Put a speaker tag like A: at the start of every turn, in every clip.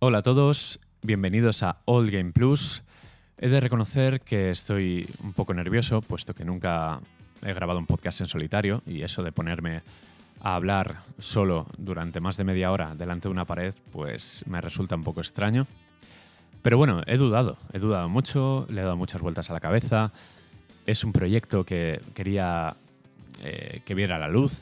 A: Hola a todos, bienvenidos a All Game Plus. He de reconocer que estoy un poco nervioso, puesto que nunca he grabado un podcast en solitario y eso de ponerme a hablar solo durante más de media hora delante de una pared, pues me resulta un poco extraño. Pero bueno, he dudado, he dudado mucho, le he dado muchas vueltas a la cabeza. Es un proyecto que quería eh, que viera la luz.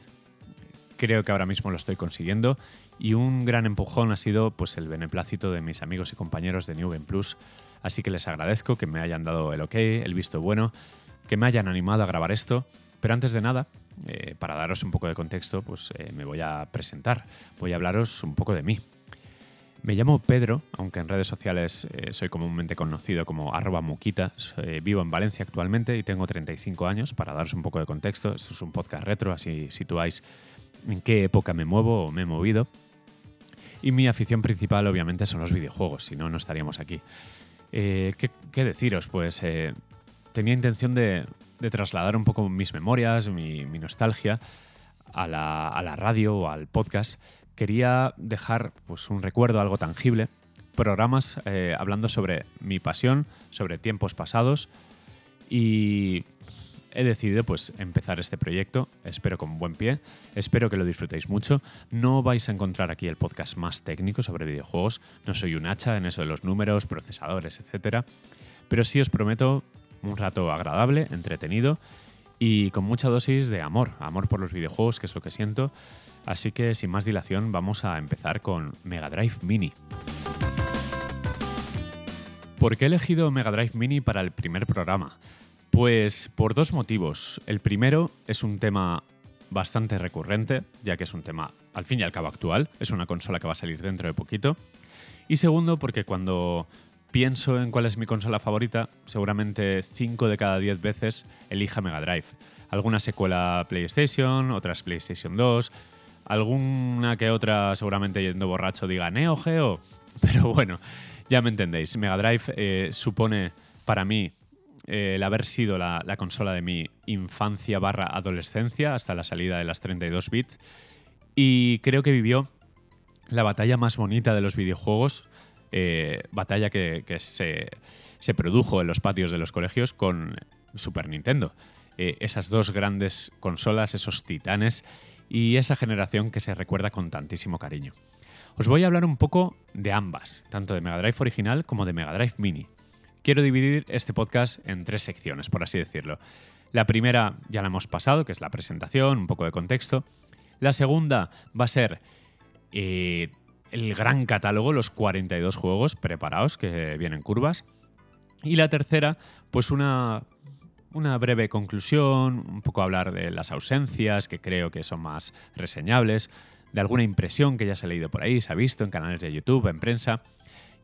A: Creo que ahora mismo lo estoy consiguiendo. Y un gran empujón ha sido pues, el beneplácito de mis amigos y compañeros de New Game Plus. Así que les agradezco que me hayan dado el ok, el visto bueno, que me hayan animado a grabar esto. Pero antes de nada, eh, para daros un poco de contexto, pues eh, me voy a presentar. Voy a hablaros un poco de mí. Me llamo Pedro, aunque en redes sociales eh, soy comúnmente conocido como arroba muquita. vivo en Valencia actualmente y tengo 35 años. Para daros un poco de contexto, esto es un podcast retro, así situáis en qué época me muevo o me he movido. Y mi afición principal obviamente son los videojuegos, si no, no estaríamos aquí. ¿qué, deciros? Pues tenía intención de, trasladar un poco mis memorias, mi, nostalgia a la, radio o al podcast. Quería dejar pues, un recuerdo, algo tangible, programas eh, hablando sobre mi pasión, sobre tiempos pasados y he decidido pues empezar este proyecto, espero con buen pie, espero que lo disfrutéis mucho. No vais a encontrar aquí el podcast más técnico sobre videojuegos, no soy un hacha en eso de los números, procesadores, etcétera, pero sí os prometo un rato agradable, entretenido y con mucha dosis de amor, amor por los videojuegos, que es lo que siento. Así que sin más dilación vamos a empezar con Mega Drive Mini. ¿Por qué he elegido Mega Drive Mini para el primer programa? Pues por dos motivos. El primero es un tema bastante recurrente, ya que es un tema al fin y al cabo actual, es una consola que va a salir dentro de poquito. Y segundo, porque cuando pienso en cuál es mi consola favorita, seguramente 5 de cada 10 veces elija Mega Drive. Alguna secuela PlayStation, otras PlayStation 2, alguna que otra seguramente yendo borracho diga Neo Geo, pero bueno, ya me entendéis. Mega Drive eh, supone para mí el haber sido la, la, consola de mi infancia barra adolescencia hasta la salida de las 32 bits y creo que vivió la batalla más bonita de los videojuegos eh, batalla que, se, produjo en los patios de los colegios con Super Nintendo. Eh, esas dos grandes consolas, esos titanes y esa generación que se recuerda con tantísimo cariño. Os voy a hablar un poco de ambas, tanto de Mega Drive original como de Mega Drive Mini. Quiero dividir este podcast en tres secciones, por así decirlo. La primera ya la hemos pasado, que es la presentación, un poco de contexto. La segunda va a ser eh, el gran catálogo, los 42 juegos preparados que vienen curvas. Y la tercera, pues una, una breve conclusión, un poco hablar de las ausencias que creo que son más reseñables, de alguna impresión que ya se ha leído por ahí, se ha visto en canales de YouTube, en prensa,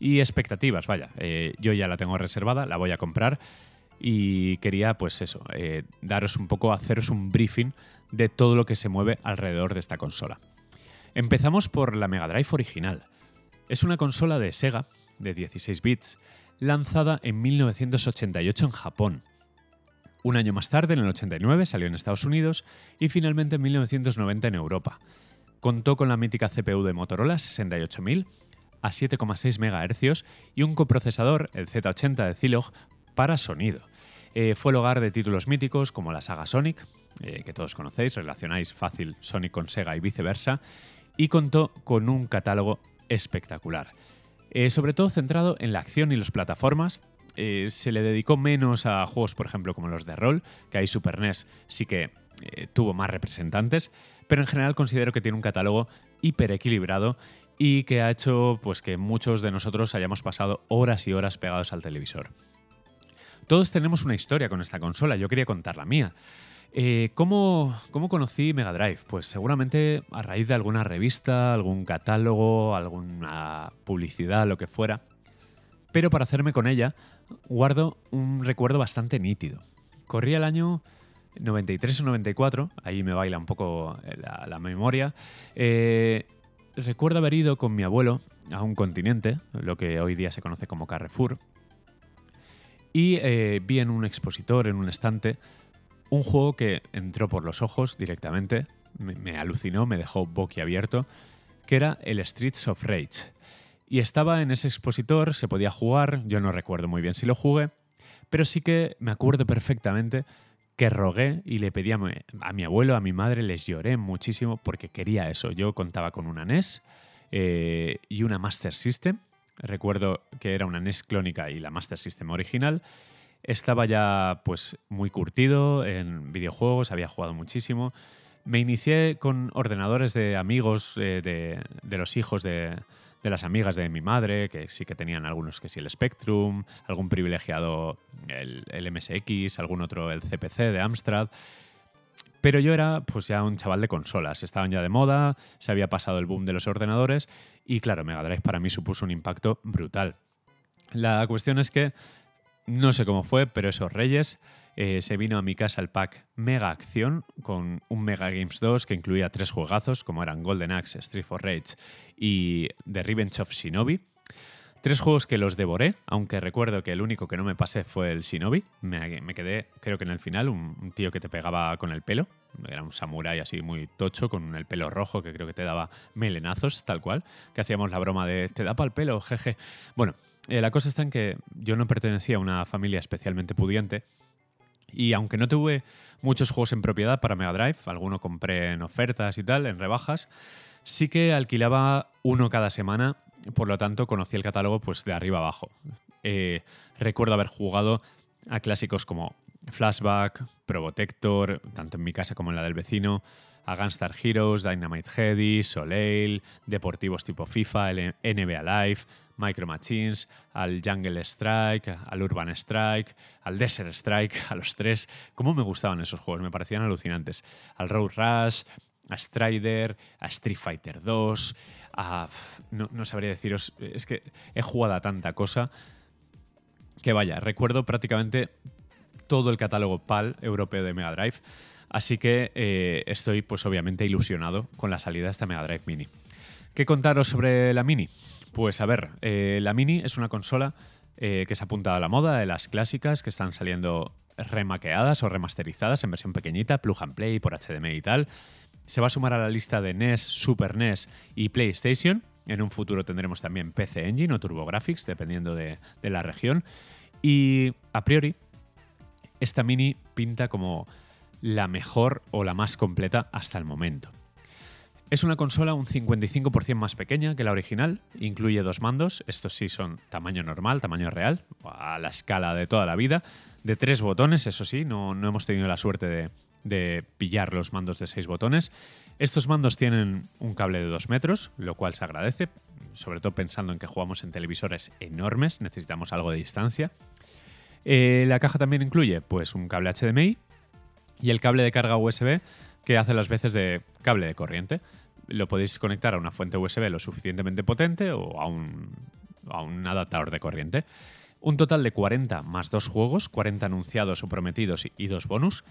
A: y expectativas, vaya, eh, yo ya la tengo reservada, la voy a comprar y quería pues eso, eh, daros un poco, haceros un briefing de todo lo que se mueve alrededor de esta consola. Empezamos por la Mega Drive original. Es una consola de Sega de 16 bits, lanzada en 1988 en Japón. Un año más tarde, en el 89, salió en Estados Unidos y finalmente en 1990 en Europa. Contó con la mítica CPU de Motorola 68000 a 7,6 MHz y un coprocesador, el Z80 de Zilog, para sonido. Eh, fue el hogar de títulos míticos como la saga Sonic, eh, que todos conocéis, relacionáis fácil Sonic con Sega y viceversa, y contó con un catálogo espectacular. Eh, sobre todo centrado en la acción y las plataformas, se le dedicó menos a juegos, por ejemplo, como los de rol, que hay Super NES sí que tuvo más representantes, pero en general considero que tiene un catálogo hiper equilibrado y que ha hecho pues, que muchos de nosotros hayamos pasado horas y horas pegados al televisor. Todos tenemos una historia con esta consola, yo quería contar la mía. Eh, ¿cómo, conocí Mega Drive? Pues seguramente a raíz de alguna revista, algún catálogo, alguna publicidad, lo que fuera. Pero para hacerme con ella, guardo un recuerdo bastante nítido. Corría el año 93 o 94, ahí me baila un poco la, memoria. Eh, recuerdo haber ido con mi abuelo a un continente, lo que hoy día se conoce como Carrefour, y eh, vi en un expositor, en un estante, un juego que entró por los ojos directamente, me, alucinó, me dejó boquiabierto, que era el Streets of Rage. Y estaba en ese expositor, se podía jugar, yo no recuerdo muy bien si lo jugué, pero sí que me acuerdo perfectamente que rogué y le pedí a mi, abuelo, a mi madre, les lloré muchísimo porque quería eso. Yo contaba con una NES eh, y una Master System. Recuerdo que era una NES clónica y la Master System original. Estaba ya pues muy curtido en videojuegos, había jugado muchísimo. Me inicié con ordenadores de amigos, eh, de los hijos de, de las amigas de mi madre, que sí que tenían algunos que sí el Spectrum, algún privilegiado el, MSX, algún otro el CPC de Amstrad. Pero yo era pues ya un chaval de consolas, estaban ya de moda, se había pasado el boom de los ordenadores y claro, Mega Drive para mí supuso un impacto brutal. La cuestión es que no sé cómo fue, pero esos reyes eh, se vino a mi casa el pack Mega Acción con un Mega Games 2 que incluía tres juegazos como eran Golden Axe, Street for Rage y The Revenge of Shinobi. Tres juegos que los devoré, aunque recuerdo que el único que no me pasé fue el Shinobi. Me, quedé, creo que en el final, un, tío que te pegaba con el pelo. Era un samurái así muy tocho, con el pelo rojo, que creo que te daba melenazos, tal cual. Que hacíamos la broma de, te da para el pelo, jeje. Bueno, eh, la cosa está en que yo no pertenecía a una familia especialmente pudiente y aunque no tuve muchos juegos en propiedad para Mega Drive, alguno compré en ofertas y tal, en rebajas, sí que alquilaba uno cada semana, por lo tanto conocí el catálogo pues de arriba abajo. Eh, recuerdo haber jugado a clásicos como Flashback, Probotector, tanto en mi casa como en la del vecino, a Gunstar Heroes, Dynamite Heady, Soleil, deportivos tipo FIFA, el NBA Live, Micro Machines, al Jungle Strike, al Urban Strike, al Desert Strike, a los tres. ¿Cómo me gustaban esos juegos? Me parecían alucinantes. Al Road Rush, a Strider, a Street Fighter 2, a... No, sabría deciros, es que he jugado a tanta cosa que vaya, recuerdo prácticamente todo el catálogo PAL europeo de Mega Drive, así que eh, estoy pues obviamente ilusionado con la salida de esta Mega Drive Mini. ¿Qué contaros sobre la Mini? Pues a ver, eh, la Mini es una consola eh, que se apunta a la moda de las clásicas que están saliendo remaqueadas o remasterizadas en versión pequeñita, plug and play por HDMI y tal. Se va a sumar a la lista de NES, Super NES y PlayStation. En un futuro tendremos también PC Engine o TurboGrafx, dependiendo de, de la región. Y a priori, esta Mini pinta como la mejor o la más completa hasta el momento. Es una consola un 55% más pequeña que la original, incluye dos mandos, estos sí son tamaño normal, tamaño real, a la escala de toda la vida, de tres botones, eso sí, no, no hemos tenido la suerte de, pillar los mandos de seis botones. Estos mandos tienen un cable de dos metros, lo cual se agradece, sobre todo pensando en que jugamos en televisores enormes, necesitamos algo de distancia. Eh, la caja también incluye pues, un cable HDMI y el cable de carga USB que hace las veces de cable de corriente lo podéis conectar a una fuente USB lo suficientemente potente o a un, a un adaptador de corriente. Un total de 40 más dos juegos, 40 anunciados o prometidos y dos bonus.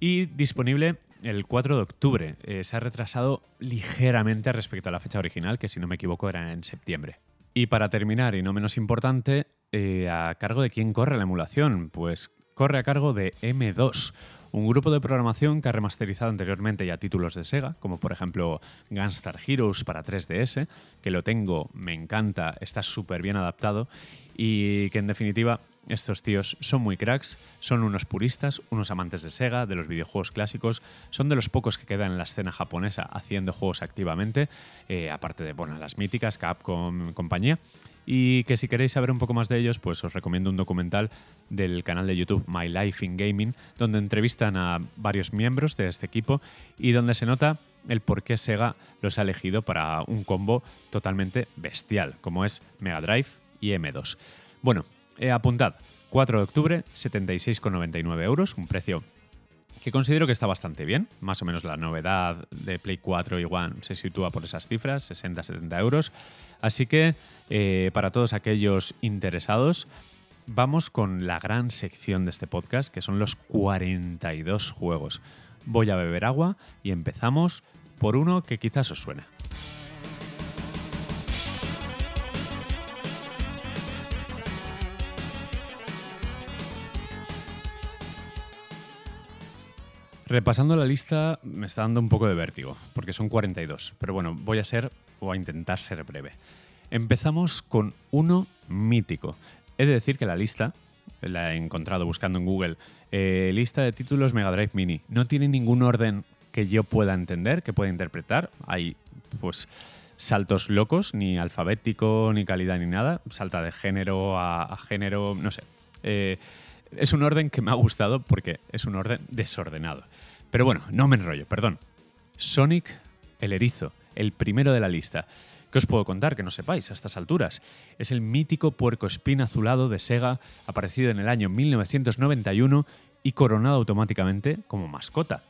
A: Y disponible el 4 de octubre. Eh, se ha retrasado ligeramente respecto a la fecha original, que si no me equivoco era en septiembre. Y para terminar, y no menos importante, eh, ¿a cargo de quién corre la emulación? Pues corre a cargo de M2, un grupo de programación que ha remasterizado anteriormente ya títulos de Sega, como por ejemplo Gunstar Heroes para 3DS, que lo tengo, me encanta, está súper bien adaptado y que en definitiva estos tíos son muy cracks, son unos puristas, unos amantes de Sega, de los videojuegos clásicos, son de los pocos que quedan en la escena japonesa haciendo juegos activamente, eh, aparte de bueno, las míticas, Capcom, compañía y que si queréis saber un poco más de ellos, pues os recomiendo un documental del canal de YouTube My Life in Gaming, donde entrevistan a varios miembros de este equipo y donde se nota el por qué Sega los ha elegido para un combo totalmente bestial, como es Mega Drive y M2. Bueno, eh, apuntad, 4 de octubre, 76,99 euros, un precio que considero que está bastante bien. Más o menos la novedad de Play 4 y One se sitúa por esas cifras, 60-70 euros. Así que eh, para todos aquellos interesados, vamos con la gran sección de este podcast, que son los 42 juegos. Voy a beber agua y empezamos por uno que quizás os suene. Repasando la lista me está dando un poco de vértigo, porque son 42, pero bueno, voy a ser o a intentar ser breve. Empezamos con uno mítico. He de decir que la lista, la he encontrado buscando en Google, eh, lista de títulos Mega Drive Mini, no tiene ningún orden que yo pueda entender, que pueda interpretar. Hay, pues, saltos locos, ni alfabético, ni calidad, ni nada. Salta de género a, género, no sé. Eh, es un orden que me ha gustado porque es un orden desordenado. Pero bueno, no me enrollo, perdón. Sonic el erizo, el primero de la lista. ¿Qué os puedo contar que no sepáis a estas alturas? Es el mítico puerco espín azulado de Sega, aparecido en el año 1991 y coronado automáticamente como mascota.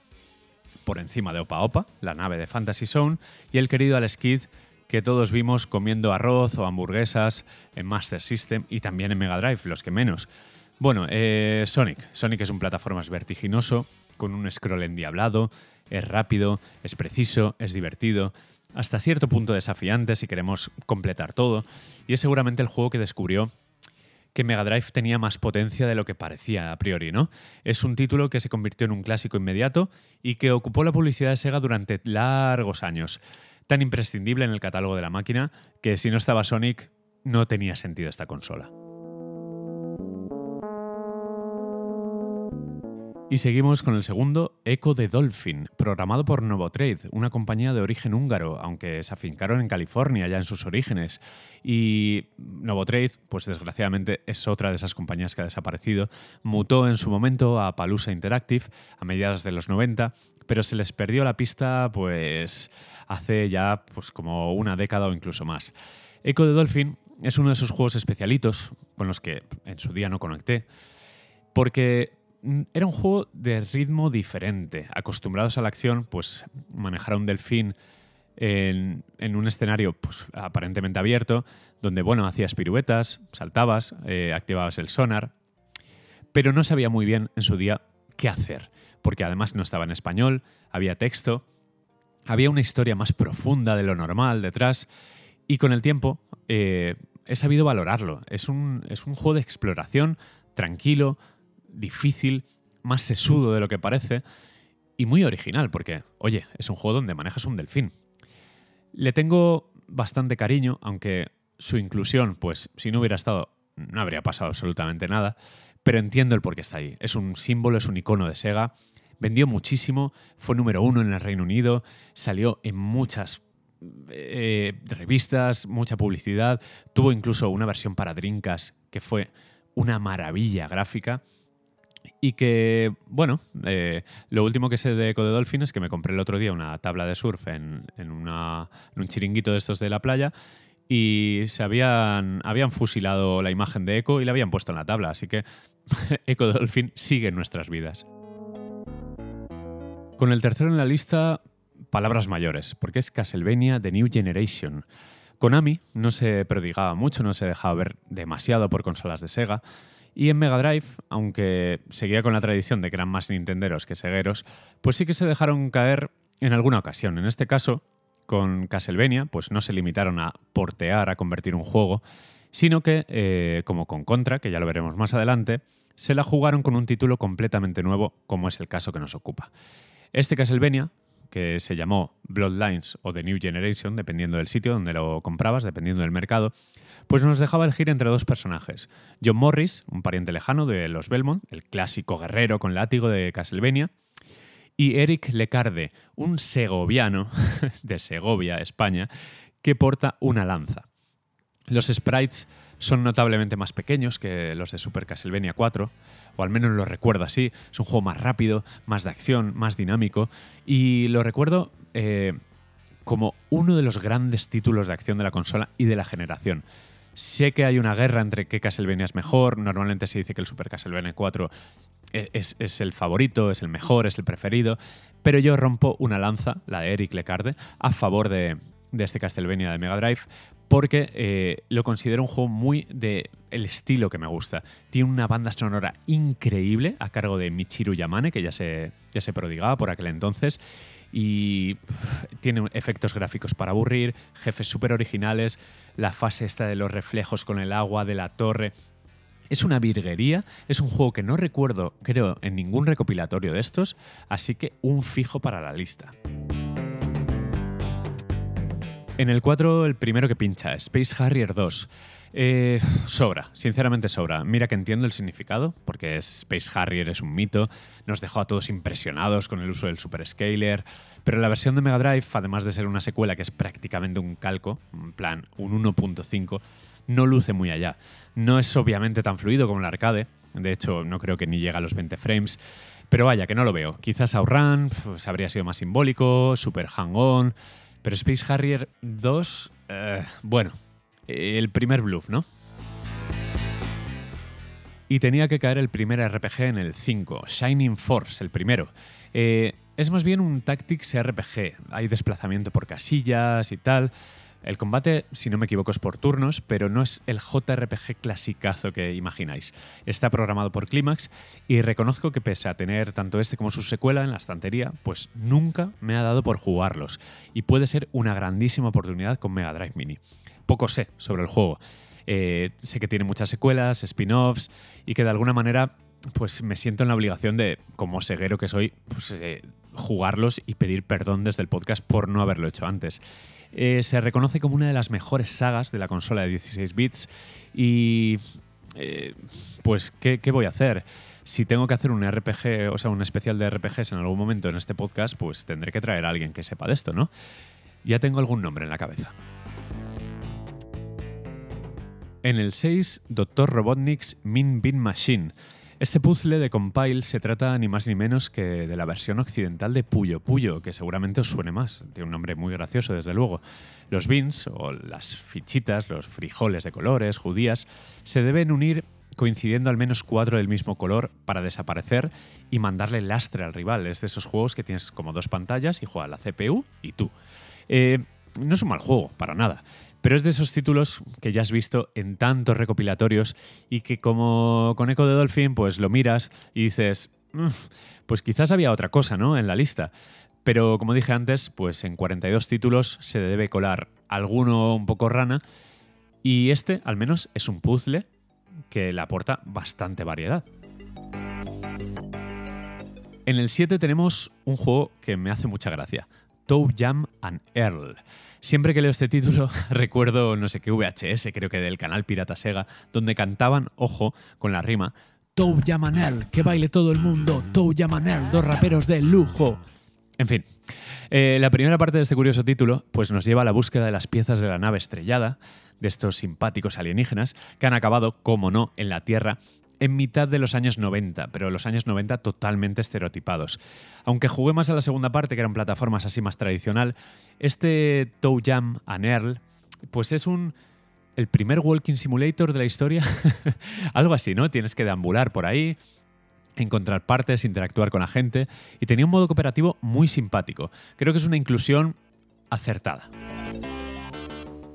A: Por encima de Opa Opa, la nave de Fantasy Zone, y el querido Alex que todos vimos comiendo arroz o hamburguesas en Master System y también en Mega Drive, los que menos. Bueno, eh, Sonic. Sonic es un plataformas vertiginoso, con un scroll endiablado, es rápido, es preciso, es divertido, hasta cierto punto desafiante si queremos completar todo, y es seguramente el juego que descubrió que Mega Drive tenía más potencia de lo que parecía a priori, ¿no? Es un título que se convirtió en un clásico inmediato y que ocupó la publicidad de Sega durante largos años, tan imprescindible en el catálogo de la máquina que si no estaba Sonic no tenía sentido esta consola. Y seguimos con el segundo, Echo de Dolphin, programado por Novotrade, una compañía de origen húngaro, aunque se afincaron en California ya en sus orígenes. Y Novotrade, pues desgraciadamente es otra de esas compañías que ha desaparecido. Mutó en su momento a Palusa Interactive a mediados de los 90, pero se les perdió la pista pues hace ya pues como una década o incluso más. Echo de Dolphin es uno de esos juegos especialitos con los que en su día no conecté, porque era un juego de ritmo diferente. Acostumbrados a la acción, pues manejar a un delfín en, un escenario pues, aparentemente abierto, donde bueno, hacías piruetas, saltabas, eh, activabas el sonar, pero no sabía muy bien en su día qué hacer, porque además no estaba en español, había texto, había una historia más profunda de lo normal detrás, y con el tiempo eh, he sabido valorarlo. Es un, es un juego de exploración tranquilo, difícil, más sesudo de lo que parece y muy original, porque, oye, es un juego donde manejas un delfín. Le tengo bastante cariño, aunque su inclusión, pues si no hubiera estado, no habría pasado absolutamente nada, pero entiendo el por qué está ahí. Es un símbolo, es un icono de Sega. Vendió muchísimo, fue número uno en el Reino Unido, salió en muchas eh, revistas, mucha publicidad, tuvo incluso una versión para Drinkas que fue una maravilla gráfica y que, bueno, eh, lo último que sé de Eco de Dolphin es que me compré el otro día una tabla de surf en, un chiringuito de estos de la playa y se habían, fusilado la imagen de Eco y la habían puesto en la tabla. Así que de Dolphin sigue en nuestras vidas. Con el tercero en la lista, palabras mayores, porque es Castlevania The New Generation. Konami no se prodigaba mucho, no se dejaba ver demasiado por consolas de Sega y en Mega Drive, aunque seguía con la tradición de que eran más nintenderos que segueros, pues sí que se dejaron caer en alguna ocasión. En este caso, con Castlevania, pues no se limitaron a portear, a convertir un juego, sino que, eh, como con Contra, que ya lo veremos más adelante, se la jugaron con un título completamente nuevo, como es el caso que nos ocupa. Este Castlevania, que se llamó Bloodlines o The New Generation, dependiendo del sitio donde lo comprabas, dependiendo del mercado, pues nos dejaba elegir entre dos personajes. John Morris, un pariente lejano de los Belmont, el clásico guerrero con látigo de Castlevania, y Eric Lecarde, un segoviano de Segovia, España, que porta una lanza. Los sprites son notablemente más pequeños que los de Super Castlevania 4, o al menos lo recuerdo así. Es un juego más rápido, más de acción, más dinámico, y lo recuerdo eh, como uno de los grandes títulos de acción de la consola y de la generación. Sé que hay una guerra entre qué Castlevania es mejor. Normalmente se dice que el Super Castlevania 4 e-, es, el favorito, es el mejor, es el preferido. Pero yo rompo una lanza, la de Eric Lecarde, a favor de, este Castlevania de Mega Drive, porque eh, lo considero un juego muy de el estilo que me gusta. Tiene una banda sonora increíble a cargo de Michiru Yamane, que ya se, ya se prodigaba por aquel entonces y tiene efectos gráficos para aburrir, jefes súper originales, la fase esta de los reflejos con el agua de la torre. Es una virguería, es un juego que no recuerdo, creo, en ningún recopilatorio de estos, así que un fijo para la lista. En el 4, el primero que pincha, Space Harrier 2. Eh, sobra, sinceramente sobra. Mira que entiendo el significado, porque Space Harrier es un mito, nos dejó a todos impresionados con el uso del Super Scaler, pero la versión de Mega Drive, además de ser una secuela que es prácticamente un calco, en plan un 1.5, no luce muy allá. No es obviamente tan fluido como el arcade, de hecho no creo que ni llega a los 20 frames, pero vaya, que no lo veo. Quizás Outrun pues, habría sido más simbólico, Super Hang-On, pero Space Harrier 2, eh, bueno, el primer bluff, ¿no? Y tenía que caer el primer RPG en el 5, Shining Force, el primero. Eh, es más bien un Tactics RPG, hay desplazamiento por casillas y tal. El combate, si no me equivoco, es por turnos, pero no es el JRPG clasicazo que imagináis. Está programado por Climax y reconozco que pese a tener tanto este como su secuela en la estantería, pues nunca me ha dado por jugarlos y puede ser una grandísima oportunidad con Mega Drive Mini poco sé sobre el juego. Eh, sé que tiene muchas secuelas, spin-offs y que de alguna manera pues me siento en la obligación de, como ceguero que soy, pues, eh, jugarlos y pedir perdón desde el podcast por no haberlo hecho antes. Eh, se reconoce como una de las mejores sagas de la consola de 16 bits y pues ¿qué, ¿qué, voy a hacer? Si tengo que hacer un RPG, o sea, un especial de RPGs en algún momento en este podcast, pues tendré que traer a alguien que sepa de esto, ¿no? Ya tengo algún nombre en la cabeza. En el 6, Dr. Robotnik's Min Bin Machine. Este puzzle de Compile se trata ni más ni menos que de la versión occidental de Puyo Puyo, que seguramente os suene más. Tiene un nombre muy gracioso, desde luego. Los bins, o las fichitas, los frijoles de colores, judías, se deben unir coincidiendo al menos cuatro del mismo color para desaparecer y mandarle lastre al rival. Es de esos juegos que tienes como dos pantallas y juega la CPU y tú. Eh, no es un mal juego, para nada. Pero es de esos títulos que ya has visto en tantos recopilatorios y que como con Echo de Dolphin, pues lo miras y dices, mm, pues quizás había otra cosa, ¿no? En la lista. Pero como dije antes, pues en 42 títulos se debe colar alguno un poco rana y este al menos es un puzzle que le aporta bastante variedad. En el 7 tenemos un juego que me hace mucha gracia, Toe Jam and Earl. Siempre que leo este título recuerdo no sé qué VHS, creo que del canal Pirata Sega, donde cantaban, ojo, con la rima, Tou Yamanel, que baile todo el mundo, Tou Yamanel, dos raperos de lujo. En fin, eh, la primera parte de este curioso título pues nos lleva a la búsqueda de las piezas de la nave estrellada, de estos simpáticos alienígenas, que han acabado, como no, en la Tierra en mitad de los años 90, pero los años 90 totalmente estereotipados. Aunque jugué más a la segunda parte, que eran plataformas así más tradicional, este Toe Jam and Earl, pues es un el primer walking simulator de la historia, algo así, ¿no? Tienes que deambular por ahí, encontrar partes, interactuar con la gente y tenía un modo cooperativo muy simpático. Creo que es una inclusión acertada.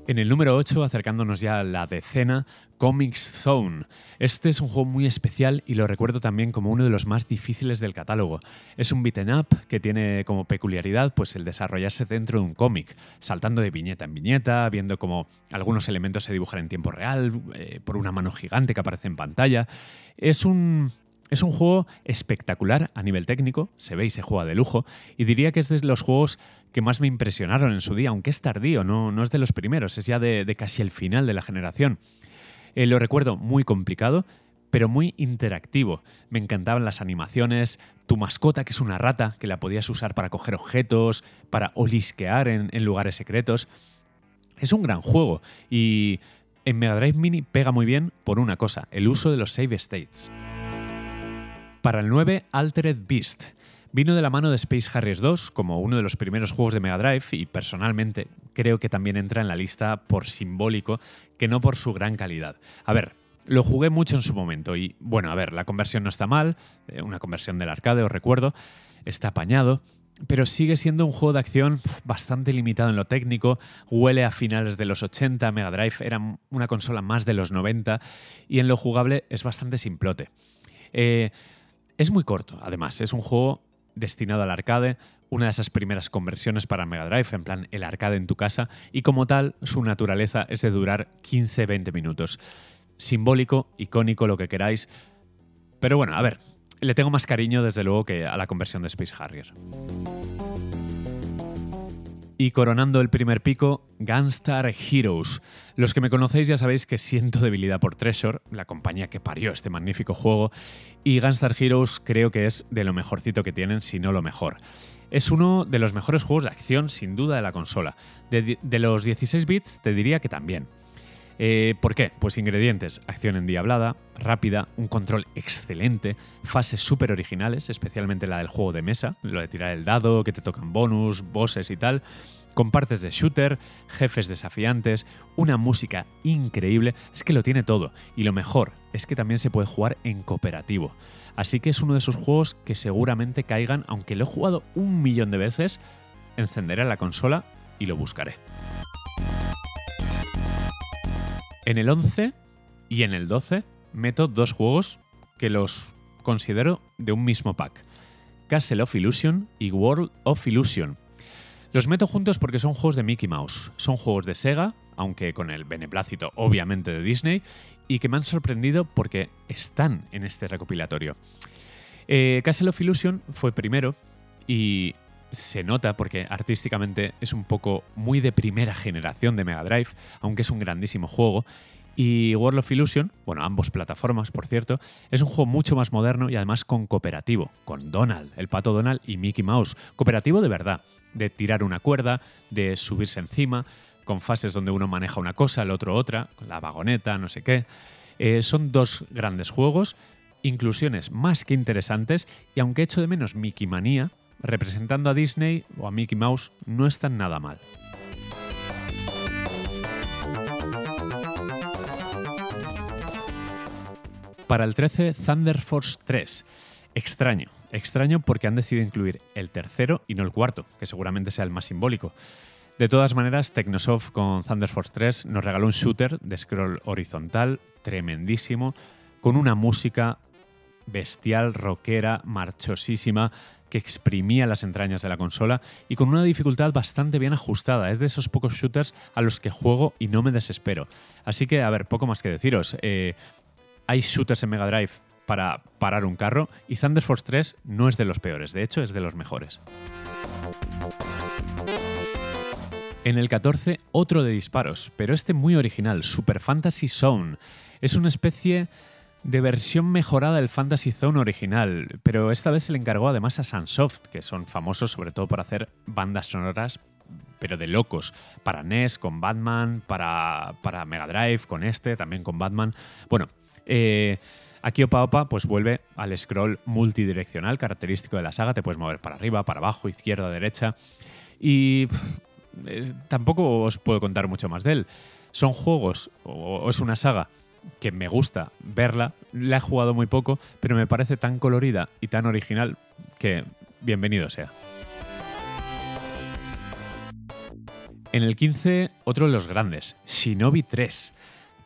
A: En el número 8, acercándonos ya a la decena, Comics Zone. Este es un juego muy especial y lo recuerdo también como uno de los más difíciles del catálogo. Es un beaten up que tiene como peculiaridad pues el desarrollarse dentro de un cómic, saltando de viñeta en viñeta, viendo cómo algunos elementos se dibujan en tiempo real, eh, por una mano gigante que aparece en pantalla. Es un, es un juego espectacular a nivel técnico, se ve y se juega de lujo, y diría que es de los juegos que más me impresionaron en su día, aunque es tardío, no, no es de los primeros, es ya de, casi el final de la generación. Eh, lo recuerdo muy complicado, pero muy interactivo. Me encantaban las animaciones, tu mascota, que es una rata, que la podías usar para coger objetos, para olisquear en, en lugares secretos. Es un gran juego y en Mega Drive Mini pega muy bien por una cosa, el uso de los save states. Para el 9, Altered Beast. Vino de la mano de Space Harriers 2 como uno de los primeros juegos de Mega Drive y personalmente creo que también entra en la lista por simbólico que no por su gran calidad. A ver, lo jugué mucho en su momento y bueno, a ver, la conversión no está mal, eh, una conversión del arcade, os recuerdo, está apañado, pero sigue siendo un juego de acción bastante limitado en lo técnico, huele a finales de los 80, Mega Drive era una consola más de los 90 y en lo jugable es bastante simplote. Eh, es muy corto, además, es un juego destinado al arcade, una de esas primeras conversiones para Mega Drive, en plan el arcade en tu casa, y como tal, su naturaleza es de durar 15-20 minutos. Simbólico, icónico, lo que queráis. Pero bueno, a ver, le tengo más cariño desde luego que a la conversión de Space Harrier. Y coronando el primer pico, Gunstar Heroes. Los que me conocéis ya sabéis que siento debilidad por Treasure, la compañía que parió este magnífico juego, y Gunstar Heroes creo que es de lo mejorcito que tienen, si no lo mejor. Es uno de los mejores juegos de acción, sin duda, de la consola. De, de los 16 bits, te diría que también. Eh, ¿Por qué? Pues ingredientes, acción endiablada, rápida, un control excelente, fases súper originales, especialmente la del juego de mesa, lo de tirar el dado, que te tocan bonus, bosses y tal, con partes de shooter, jefes desafiantes, una música increíble, es que lo tiene todo. Y lo mejor es que también se puede jugar en cooperativo. Así que es uno de esos juegos que seguramente caigan, aunque lo he jugado un millón de veces, encenderé la consola y lo buscaré. En el 11 y en el 12 meto dos juegos que los considero de un mismo pack. Castle of Illusion y World of Illusion. Los meto juntos porque son juegos de Mickey Mouse. Son juegos de Sega, aunque con el beneplácito obviamente de Disney, y que me han sorprendido porque están en este recopilatorio. Eh, Castle of Illusion fue primero y se nota porque artísticamente es un poco muy de primera generación de Mega Drive, aunque es un grandísimo juego. Y World of Illusion, bueno, ambos plataformas, por cierto, es un juego mucho más moderno y además con cooperativo, con Donald, el pato Donald y Mickey Mouse. Cooperativo de verdad, de tirar una cuerda, de subirse encima, con fases donde uno maneja una cosa, el otro otra, la vagoneta, no sé qué. Eh, son dos grandes juegos, inclusiones más que interesantes, y aunque echo de menos Mickey Manía, representando a Disney o a Mickey Mouse no están nada mal. Para el 13, Thunder Force 3. Extraño, extraño porque han decidido incluir el tercero y no el cuarto, que seguramente sea el más simbólico. De todas maneras, Technosoft con Thunder Force 3 nos regaló un shooter de scroll horizontal tremendísimo, con una música bestial, rockera, marchosísima, que exprimía las entrañas de la consola y con una dificultad bastante bien ajustada. Es de esos pocos shooters a los que juego y no me desespero. Así que, a ver, poco más que deciros. Eh, hay shooters en Mega Drive para parar un carro y Thunder Force 3 no es de los peores, de hecho es de los mejores. En el 14, otro de disparos, pero este muy original, Super Fantasy Zone. Es una especie de versión mejorada del Fantasy Zone original, pero esta vez se le encargó además a Sunsoft, que son famosos sobre todo por hacer bandas sonoras pero de locos. Para NES con Batman, para, para Mega Drive con este, también con Batman. Bueno, eh, aquí Opa Opa pues vuelve al scroll multidireccional característico de la saga. Te puedes mover para arriba, para abajo, izquierda, derecha. Y tampoco os puedo contar mucho más de él. Son juegos, o es una saga que me gusta verla. La he jugado muy poco, pero me parece tan colorida y tan original que bienvenido sea. En el 15, otro de los grandes, Shinobi 3.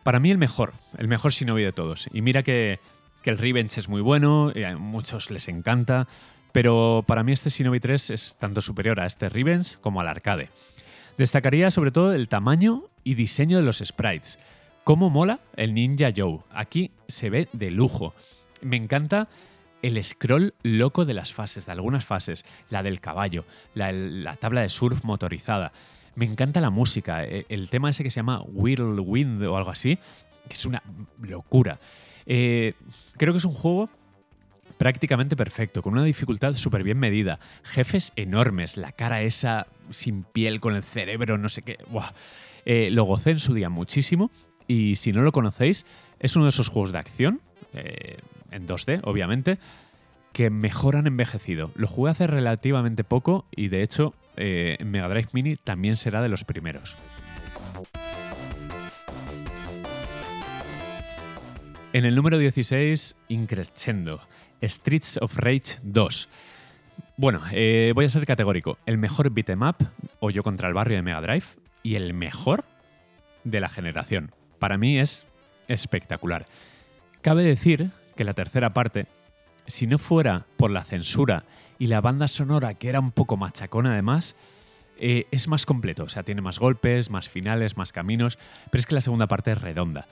A: Para mí el mejor, el mejor Shinobi de todos. Y mira que, que el Revenge es muy bueno, y a muchos les encanta, pero para mí este Shinobi 3 es tanto superior a este Revenge como al arcade. Destacaría sobre todo el tamaño y diseño de los sprites. ¿Cómo mola el Ninja Joe? Aquí se ve de lujo. Me encanta el scroll loco de las fases, de algunas fases, la del caballo, la, tabla de surf motorizada. Me encanta la música, e, el tema ese que se llama Whirlwind o algo así, que es una locura. Eh, creo que es un juego prácticamente perfecto, con una dificultad súper bien medida, jefes enormes, la cara esa sin piel, con el cerebro, no sé qué. Eh, lo gocé en su día muchísimo y si no lo conocéis, es uno de esos juegos de acción, eh, en 2D, obviamente, que mejor han envejecido. Lo jugué hace relativamente poco y de hecho eh, Mega Drive Mini también será de los primeros. En el número 16, Increscendo, Streets of Rage 2. Bueno, eh, voy a ser categórico. El mejor beat'em up, o yo contra el barrio de Mega Drive, y el mejor de la generación para mí es espectacular. Cabe decir que la tercera parte, si no fuera por la censura y la banda sonora que era un poco machacona además, eh, es más completo, o sea, tiene más golpes, más finales, más caminos, pero es que la segunda parte es redonda.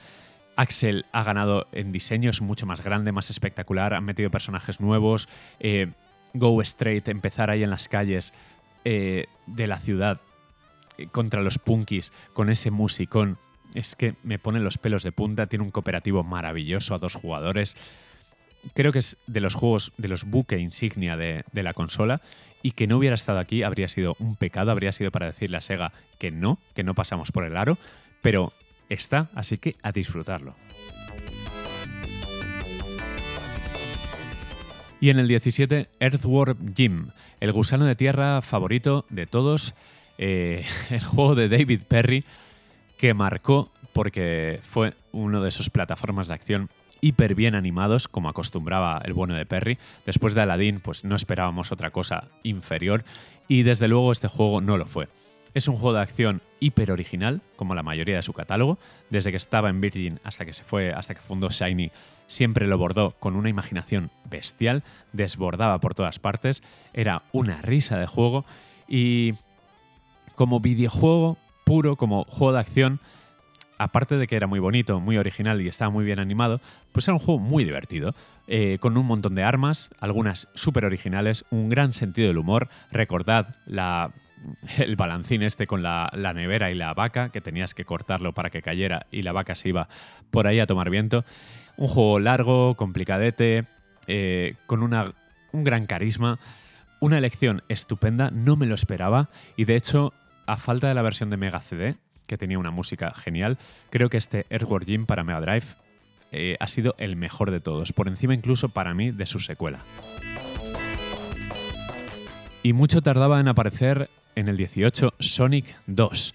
A: Axel ha ganado en diseño, es mucho más grande, más espectacular, han metido personajes nuevos, eh, Go Straight, empezar ahí en las calles eh, de la ciudad contra los punkis con ese musicón. Es que me pone los pelos de punta, tiene un cooperativo maravilloso a dos jugadores. Creo que es de los juegos, de los buque insignia de, de la consola y que no hubiera estado aquí habría sido un pecado, habría sido para decirle a Sega que no, que no pasamos por el aro, pero está, así que a disfrutarlo. Y en el 17, Earthworm Jim, el gusano de tierra favorito de todos, eh, el juego de David Perry que marcó porque fue uno de esos plataformas de acción hiper bien animados, como acostumbraba el bueno de Perry. Después de Aladdin, pues no esperábamos otra cosa inferior, y desde luego este juego no lo fue. Es un juego de acción hiper original, como la mayoría de su catálogo. Desde que estaba en Virgin hasta que se fue, hasta que fundó Shiny, siempre lo bordó con una imaginación bestial, desbordaba por todas partes, era una risa de juego y como videojuego puro, como juego de acción, aparte de que era muy bonito, muy original y estaba muy bien animado, pues era un juego muy divertido, eh, con un montón de armas, algunas súper originales, un gran sentido del humor. Recordad la el balancín este con la, nevera y la vaca, que tenías que cortarlo para que cayera y la vaca se iba por ahí a tomar viento. Un juego largo, complicadete, eh, con una, un gran carisma. Una elección estupenda, no me lo esperaba y de hecho, a falta de la versión de Mega CD, que tenía una música genial, creo que este Earthworm Jim para Mega Drive eh, ha sido el mejor de todos, por encima incluso para mí de su secuela. Y mucho tardaba en aparecer en el 18 Sonic 2.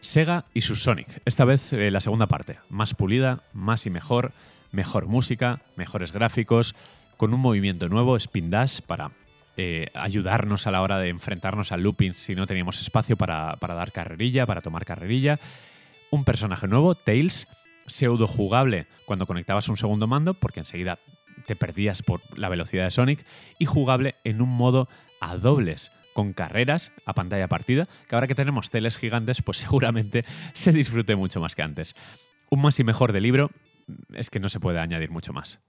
A: Sega y su Sonic. Esta vez eh, la segunda parte. Más pulida, más y mejor, mejor música, mejores gráficos, con un movimiento nuevo, Spin Dash, para eh, ayudarnos a la hora de enfrentarnos al looping si no teníamos espacio para, para, dar carrerilla, para tomar carrerilla. Un personaje nuevo, Tails, pseudo jugable cuando conectabas un segundo mando, porque enseguida te perdías por la velocidad de Sonic, y jugable en un modo a dobles, con carreras a pantalla partida, que ahora que tenemos teles gigantes, pues seguramente se disfrute mucho más que antes. Un más y mejor de libro es que no se puede añadir mucho más.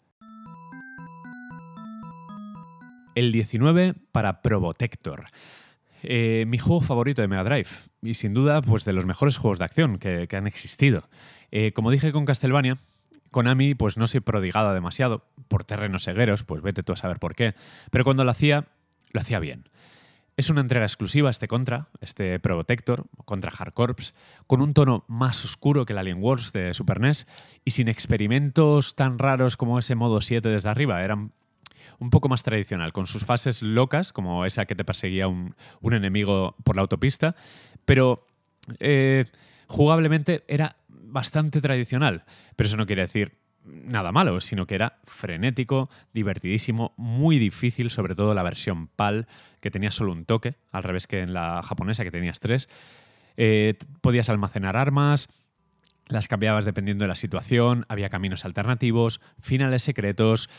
A: El 19 para Probotector. Eh, mi juego favorito de Mega Drive y sin duda pues de los mejores juegos de acción que, han existido. Eh, como dije con Castlevania, Konami pues no se prodigaba demasiado por terrenos segueros, pues vete tú a saber por qué, pero cuando lo hacía, lo hacía bien. Es una entrega exclusiva este Contra, este Protector, Contra Hard Corps, con un tono más oscuro que el Alien Wars de Super NES y sin experimentos tan raros como ese modo 7 desde arriba. Eran un poco más tradicional, con sus fases locas, como esa que te perseguía un, enemigo por la autopista, pero eh, jugablemente era bastante tradicional. Pero eso no quiere decir nada malo, sino que era frenético, divertidísimo, muy difícil, sobre todo la versión PAL, que tenía solo un toque, al revés que en la japonesa, que tenías tres. Eh, podías almacenar armas, las cambiabas dependiendo de la situación, había caminos alternativos, finales secretos.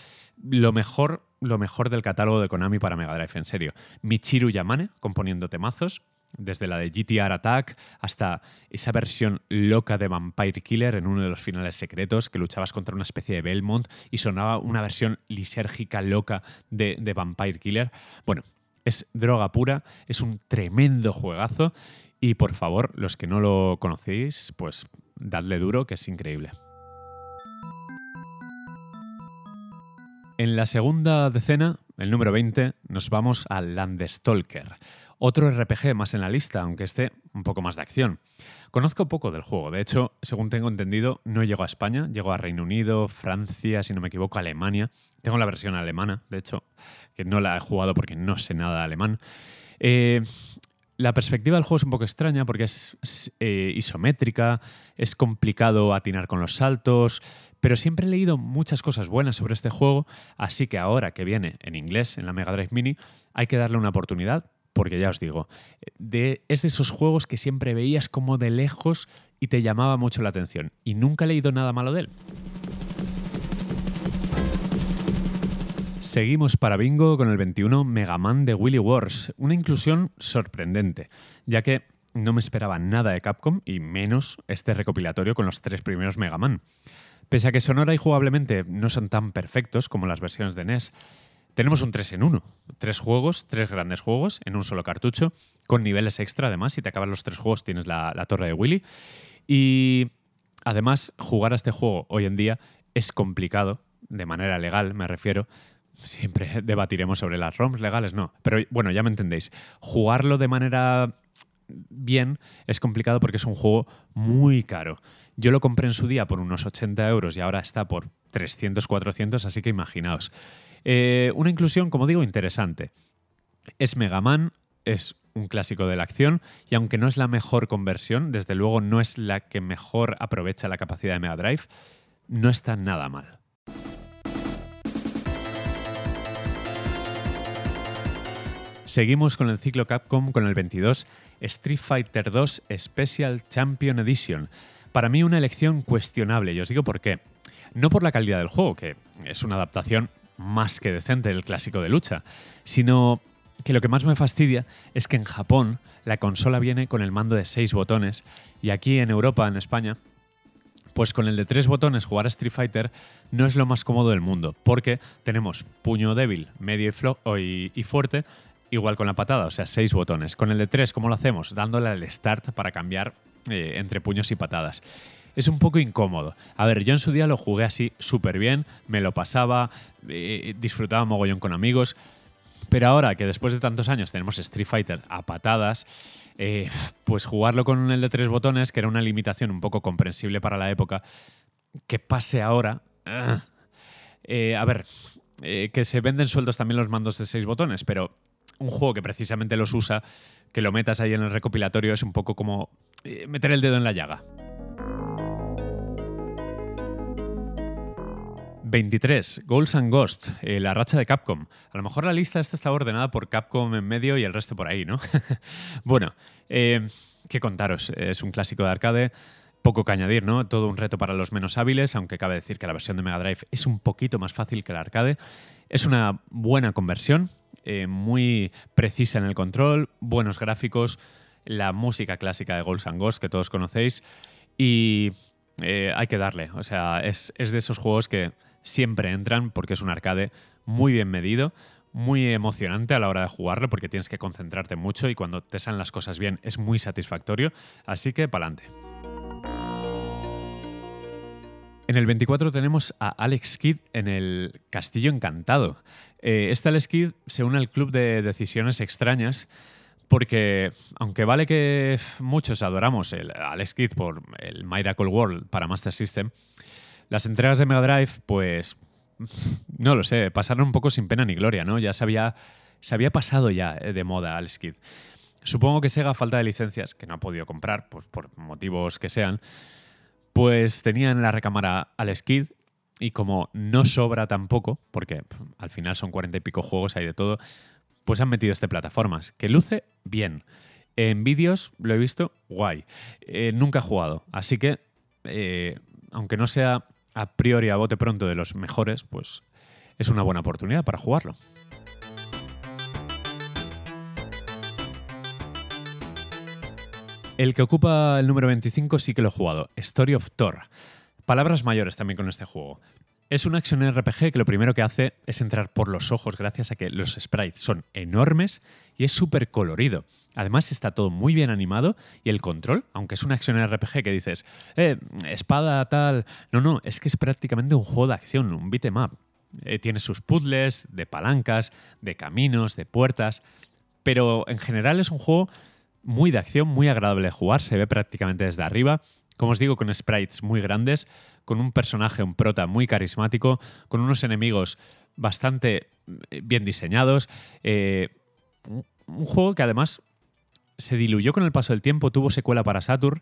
A: Lo mejor, lo mejor del catálogo de Konami para Mega Drive, en serio. Michiru Yamane componiendo temazos, desde la de GTR Attack hasta esa versión loca de Vampire Killer en uno de los finales secretos, que luchabas contra una especie de Belmont y sonaba una versión lisérgica loca de, de Vampire Killer. Bueno, es droga pura, es un tremendo juegazo y por favor, los que no lo conocéis, pues dadle duro, que es increíble. En la segunda decena, el número 20, nos vamos a Landstalker otro RPG más en la lista, aunque esté un poco más de acción. Conozco poco del juego, de hecho, según tengo entendido, no llegó a España, llegó a Reino Unido, Francia, si no me equivoco, Alemania. Tengo la versión alemana, de hecho, que no la he jugado porque no sé nada de alemán. Eh, la perspectiva del juego es un poco extraña porque es, eh, isométrica, es complicado atinar con los saltos, pero siempre he leído muchas cosas buenas sobre este juego, así que ahora que viene en inglés en la Mega Drive Mini, hay que darle una oportunidad porque ya os digo, de, es de esos juegos que siempre veías como de lejos y te llamaba mucho la atención. Y nunca he leído nada malo de él. Seguimos para Bingo con el 21 Mega Man de Willy Wars, una inclusión sorprendente, ya que no me esperaba nada de Capcom y menos este recopilatorio con los tres primeros Mega Man. Pese a que sonora y jugablemente no son tan perfectos como las versiones de NES, tenemos un 3 en 1. Tres juegos, tres grandes juegos en un solo cartucho, con niveles extra además. Si te acabas los tres juegos tienes la torre de Willy. Y además, jugar a este juego hoy en día es complicado, de manera legal me refiero. Siempre debatiremos sobre las ROMs legales, no. Pero bueno, ya me entendéis. Jugarlo de manera bien es complicado porque es un juego muy caro. Yo lo compré en su día por unos 80 euros y ahora está por 300, 400, así que imaginaos. Eh, una inclusión, como digo, interesante. Es Mega Man, es un clásico de la acción y aunque no es la mejor conversión, desde luego no es la que mejor aprovecha la capacidad de Mega Drive, no está nada mal. Seguimos con el ciclo Capcom con el 22 Street Fighter 2 Special Champion Edition. Para mí una elección cuestionable, y os digo por qué. No por la calidad del juego, que es una adaptación más que decente del clásico de lucha, sino que lo que más me fastidia es que en Japón la consola viene con el mando de seis botones y aquí en Europa, en España, pues con el de tres botones jugar a Street Fighter no es lo más cómodo del mundo, porque tenemos puño débil, medio y fuerte, igual con la patada, o sea, seis botones. Con el de tres, ¿cómo lo hacemos? Dándole al start para cambiar eh, entre puños y patadas. Es un poco incómodo. A ver, yo en su día lo jugué así súper bien, me lo pasaba, eh, disfrutaba mogollón con amigos, pero ahora que después de tantos años tenemos Street Fighter a patadas, eh, pues jugarlo con el de tres botones, que era una limitación un poco comprensible para la época, que pase ahora... a ver, que se venden sueldos también los mandos de seis botones, pero un juego que precisamente los usa, que lo metas ahí en el recopilatorio es un poco como eh, meter el dedo en la llaga. 23. Goals and Ghost, eh, la racha de Capcom. A lo mejor la lista esta está ordenada por Capcom en medio y el resto por ahí, ¿no? bueno, eh, ¿qué contaros? Es un clásico de arcade, poco que añadir, ¿no? Todo un reto para los menos hábiles, aunque cabe decir que la versión de Mega Drive es un poquito más fácil que el arcade. Es una buena conversión, eh, muy precisa en el control, buenos gráficos, la música clásica de Ghosts and Ghosts que todos conocéis y eh, hay que darle. O sea, es, de esos juegos que siempre entran porque es un arcade muy bien medido, muy emocionante a la hora de jugarlo porque tienes que concentrarte mucho y cuando te salen las cosas bien es muy satisfactorio. Así que pa'lante. En el 24 tenemos a Alex Kidd en el Castillo Encantado. Eh, este Alex Kidd se une al club de decisiones extrañas porque, aunque vale que muchos adoramos el Alex Kidd por el Miracle World para Master System, las entregas de Mega Drive, pues, no lo sé, pasaron un poco sin pena ni gloria, ¿no? Ya se había, se había pasado ya de moda Alex Kidd. Supongo que Sega, falta de licencias, que no ha podido comprar, pues por motivos que sean, pues tenía en la recámara al Skid y como no sobra tampoco, porque al final son cuarenta y pico juegos, hay de todo, pues han metido este plataformas, que luce bien. En vídeos lo he visto guay. Eh, nunca he jugado, así que eh, aunque no sea a priori a bote pronto de los mejores, pues es una buena oportunidad para jugarlo. El que ocupa el número 25 sí que lo he jugado, Story of Thor. Palabras mayores también con este juego. Es un action RPG que lo primero que hace es entrar por los ojos gracias a que los sprites son enormes y es súper colorido. Además está todo muy bien animado y el control, aunque es un action RPG que dices, eh, espada tal... No, no, es que es prácticamente un juego de acción, un beat'em up. Eh, tiene sus puzzles de palancas, de caminos, de puertas, pero en general es un juego muy de acción, muy agradable de jugar, se ve prácticamente desde arriba. Como os digo, con sprites muy grandes, con un personaje, un prota muy carismático, con unos enemigos bastante eh, bien diseñados. Eh, un juego que además se diluyó con el paso del tiempo, tuvo secuela para Saturn,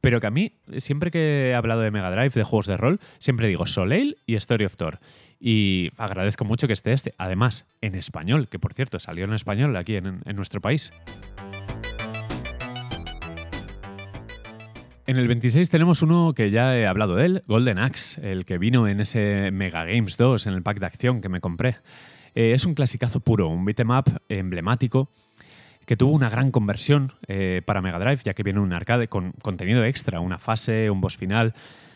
A: pero que a mí, siempre que he hablado de Mega Drive, de juegos de rol, siempre digo Soleil y Story of Thor. Y agradezco mucho que esté este, además en español, que por cierto salió en español aquí en nuestro país. En el 26 tenemos uno que ya he hablado de él, Golden Axe, el que vino en ese Mega Games 2, en el pack de acción que me compré. Eh, es un clasicazo puro, un beat'em up emblemático que tuvo una gran conversión eh, para Mega Drive, ya que viene un arcade con contenido extra, una fase, un boss final.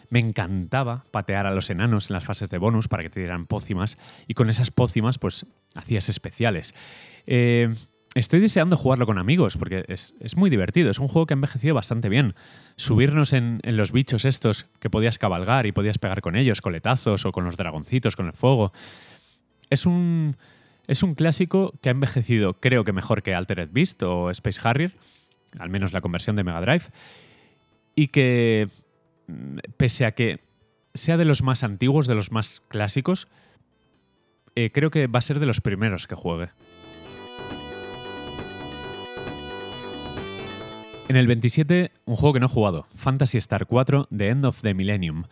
A: Me encantaba patear a los enanos en las fases de bonus para que te dieran pócimas y con esas pócimas pues hacías especiales. Eh, estoy deseando jugarlo con amigos porque es, muy divertido. Es un juego que ha envejecido bastante bien. Subirnos en, en, los bichos estos que podías cabalgar y podías pegar con ellos, coletazos o con los dragoncitos, con el fuego. Es un, es un clásico que ha envejecido, creo que mejor que Altered Beast o Space Harrier, al menos la conversión de Mega Drive, y que, mm, pese a que sea de los más antiguos, de los más clásicos, eh, creo que va a ser de los primeros que juegue. En el 27, un juego que no he jugado, Fantasy Star 4, The End of the Millennium.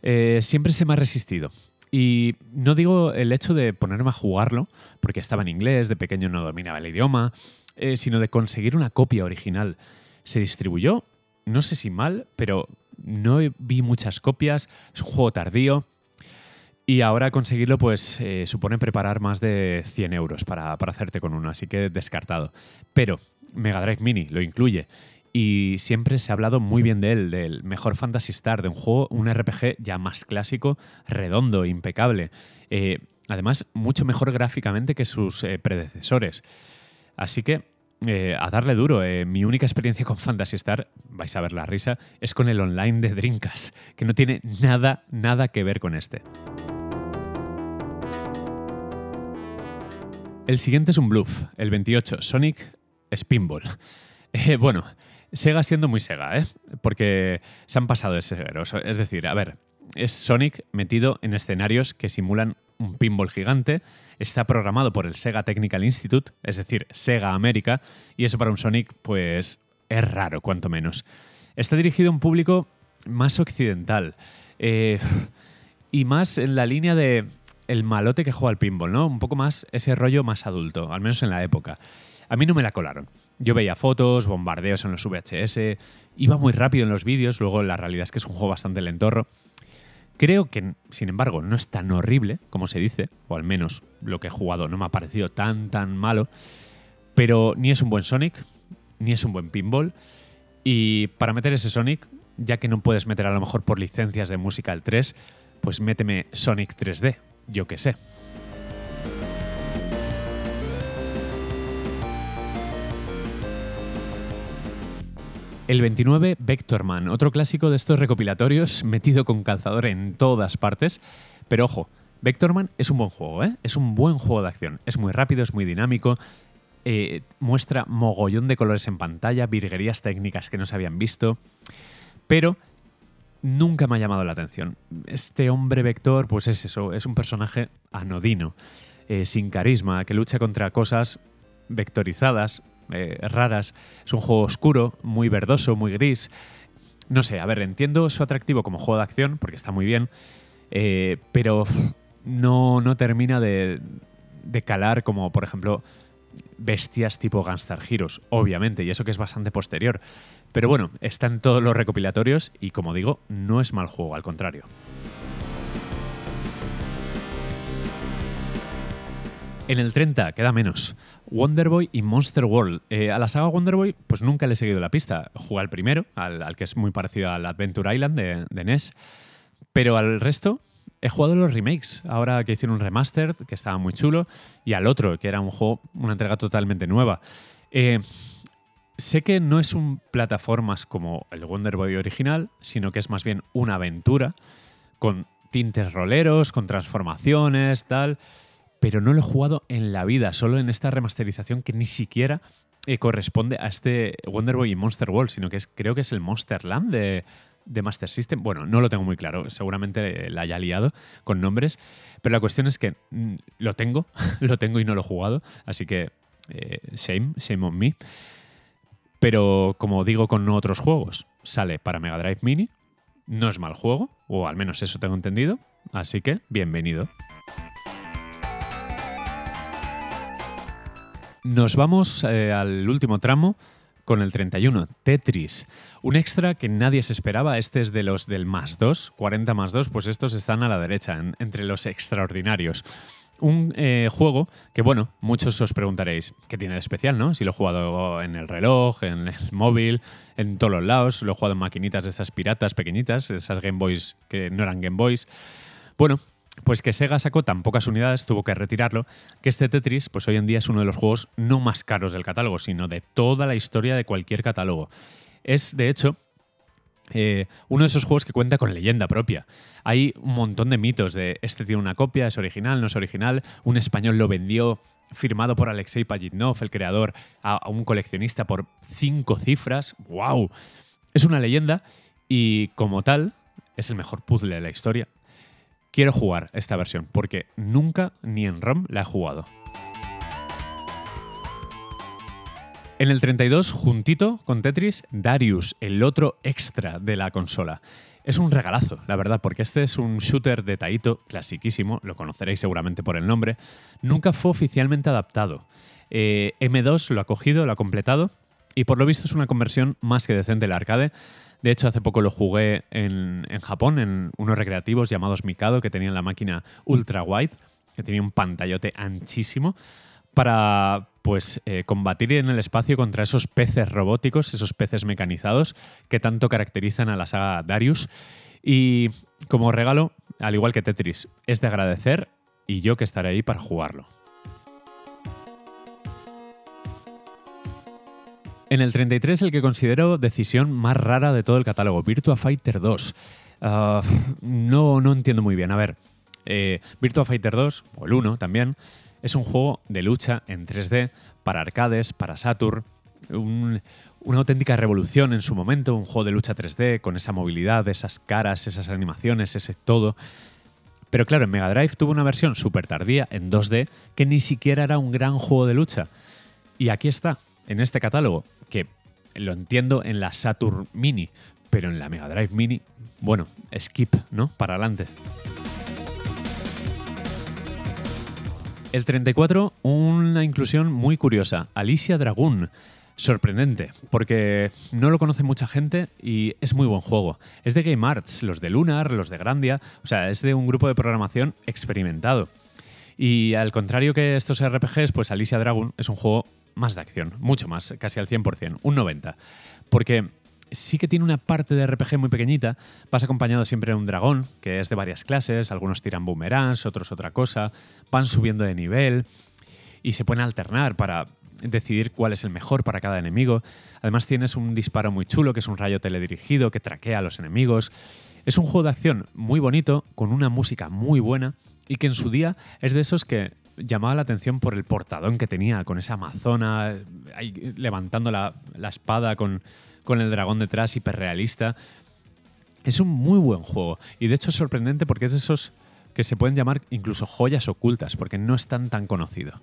A: Eh, siempre se me ha resistido. Y no digo el hecho de ponerme a jugarlo, porque estaba en inglés, de pequeño no dominaba el idioma, eh, sino de conseguir una copia original. Se distribuyó, no sé si mal, pero no vi muchas copias, es un juego tardío. Y ahora conseguirlo, pues eh, supone preparar más de 100 euros para, para hacerte con uno, así que descartado. Pero Mega Drive Mini lo incluye y siempre se ha hablado muy bien de él, del mejor Fantasy Star, de un juego, un RPG ya más clásico, redondo, impecable. Eh, además, mucho mejor gráficamente que sus eh, predecesores. Así que eh, a darle duro. mi única experiencia con Fantasy Star, vais a ver la risa, es con el online de Drinkas, que no tiene nada, nada que ver con este. El siguiente es un bluff, el 28, Sonic Spinball. bueno, Sega siendo muy Sega, ¿eh? Porque se han pasado de severos. Es decir, a ver, es Sonic metido en escenarios que simulan un pinball gigante. Está programado por el Sega Technical Institute, es decir, Sega América, y eso para un Sonic, pues es raro, cuanto menos. Está dirigido a un público más occidental eh, y más en la línea de el malote que juega al pinball, ¿no? Un poco más ese rollo más adulto, al menos en la época. A mí no me la colaron. Yo veía fotos, bombardeos en los VHS, iba muy rápido en los vídeos, luego la realidad es que es un juego bastante lentorro. Creo que, sin embargo, no es tan horrible como se dice, o al menos lo que he jugado no me ha parecido tan, tan malo, pero ni es un buen Sonic, ni es un buen pinball, y para meter ese Sonic, ya que no puedes meter a lo mejor por licencias de música el 3, pues méteme Sonic 3D, yo qué sé. El 29, Vectorman, otro clásico de estos recopilatorios metido con calzador en todas partes. Pero ojo, Vectorman es un buen juego, ¿eh? es un buen juego de acción. Es muy rápido, es muy dinámico, eh, muestra mogollón de colores en pantalla, virguerías técnicas que no se habían visto. Pero nunca me ha llamado la atención. Este hombre vector, pues es eso, es un personaje anodino, eh, sin carisma, que lucha contra cosas vectorizadas, eh, raras. Es un juego oscuro, muy verdoso, muy gris. No sé, a ver, entiendo su atractivo como juego de acción, porque está muy bien, eh, pero no, no termina de, de calar como, por ejemplo, bestias tipo Gunstar Heroes, obviamente, y eso que es bastante posterior. Pero bueno, está en todos los recopilatorios y como digo, no es mal juego, al contrario. En el 30 queda menos. Wonderboy y Monster World. Eh, a la saga Wonderboy, pues nunca le he seguido la pista. Jugué al primero, al, que es muy parecido al Adventure Island de, NES. Pero al resto, he jugado los remakes. Ahora que hicieron un remaster, que estaba muy chulo, y al otro, que era un juego, una entrega totalmente nueva. Eh, sé que no es un plataformas como el Wonderboy original, sino que es más bien una aventura con tintes roleros, con transformaciones, tal pero no lo he jugado en la vida, solo en esta remasterización que ni siquiera eh, corresponde a este Wonder Boy y Monster World, sino que es, creo que es el Monster Land de, Master System. Bueno, no lo tengo muy claro, seguramente la haya liado con nombres, pero la cuestión es que mm, lo tengo, lo tengo y no lo he jugado, así que eh, shame, shame on me. Pero como digo con otros juegos, sale para Mega Drive Mini, no es mal juego, o al menos eso tengo entendido, así que bienvenido. Nos vamos eh, al último tramo con el 31, Tetris. Un extra que nadie se esperaba, este es de los del más 2, 40 más 2, pues estos están a la derecha, entre los extraordinarios. Un eh, juego que, bueno, muchos os preguntaréis, ¿qué tiene de especial, no? Si lo he jugado en el reloj, en el móvil, en todos los lados, lo he jugado en maquinitas de esas piratas pequeñitas, esas Game Boys que no eran Game Boys. Bueno, pues que Sega sacó tan pocas unidades, tuvo que retirarlo, que este Tetris, pues hoy en día es uno de los juegos no más caros del catálogo, sino de toda la historia de cualquier catálogo. Es, de hecho, eh, uno de esos juegos que cuenta con leyenda propia. Hay un montón de mitos de este tiene una copia, es original, no es original, un español lo vendió firmado por Alexei Pajitnov, el creador, a, a un coleccionista por cinco cifras. ¡Wow! Es una leyenda y como tal es el mejor puzzle de la historia. Quiero jugar esta versión porque nunca ni en ROM la he jugado. En el 32, juntito con Tetris, Darius, el otro extra de la consola. Es un regalazo, la verdad, porque este es un shooter de Taito, clasiquísimo, lo conoceréis seguramente por el nombre. Nunca fue oficialmente adaptado. Eh, M2 lo ha cogido, lo ha completado, y por lo visto es una conversión más que decente del arcade. De hecho, hace poco lo jugué en, en Japón, en unos recreativos llamados Mikado, que tenían la máquina ultra wide, que tenía un pantallote anchísimo para pues eh, combatir en el espacio contra esos peces robóticos, esos peces mecanizados que tanto caracterizan a la saga Darius. Y como regalo, al igual que Tetris, es de agradecer y yo que estaré ahí para jugarlo. En el 33, el que considero decisión más rara de todo el catálogo, Virtua Fighter 2. Ah, no, no entiendo muy bien. A ver, eh, Virtua Fighter 2, o el 1 también, es un juego de lucha en 3D para arcades, para Saturn, una auténtica revolución en su momento, un juego de lucha 3D con esa movilidad, esas caras, esas animaciones, ese todo. Pero claro, en Mega Drive tuvo una versión súper tardía en 2D que ni siquiera era un gran juego de lucha. Y aquí está, en este catálogo, que lo entiendo en la Saturn Mini, pero en la Mega Drive Mini, bueno, skip, ¿no? Para adelante. El 34, una inclusión muy curiosa. Alicia Dragoon. Sorprendente, porque no lo conoce mucha gente y es muy buen juego. Es de Game Arts, los de Lunar, los de Grandia, o sea, es de un grupo de programación experimentado. Y al contrario que estos RPGs, pues Alicia Dragon es un juego más de acción, mucho más, casi al 100%, un 90%. Porque sí que tiene una parte de RPG muy pequeñita. Vas acompañado siempre de un dragón, que es de varias clases. Algunos tiran boomerangs, otros otra cosa. Van subiendo de nivel y se pueden alternar para decidir cuál es el mejor para cada enemigo. Además tienes un disparo muy chulo, que es un rayo teledirigido que traquea a los enemigos. Es un juego de acción muy bonito, con una música muy buena y que en su día es de esos que llamaba la atención por el portadón que tenía, con esa amazona ahí levantando la, la espada con, con el dragón detrás, hiperrealista. Es un muy buen juego y de hecho es sorprendente porque es de esos que se pueden llamar incluso joyas ocultas porque no es tan tan conocido.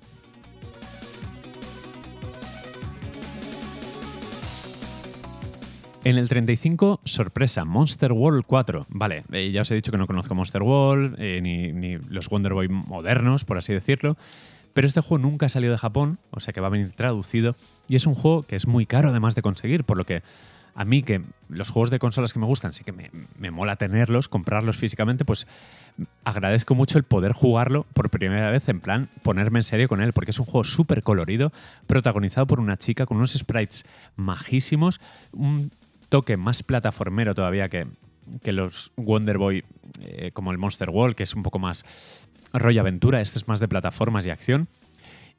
A: En el 35, sorpresa, Monster World 4. Vale, eh, ya os he dicho que no conozco Monster World, eh, ni, los Wonder Boy modernos, por así decirlo. Pero este juego nunca salió de Japón, o sea que va a venir traducido. Y es un juego que es muy caro además de conseguir, por lo que a mí que los juegos de consolas que me gustan sí que me, me, mola tenerlos, comprarlos físicamente, pues agradezco mucho el poder jugarlo por primera vez, en plan ponerme en serio con él, porque es un juego súper colorido, protagonizado por una chica con unos sprites majísimos, un toque más plataformero todavía que, que los Wonder Boy, eh, como el Monster World, que es un poco más rollo aventura, este es más de plataformas y acción,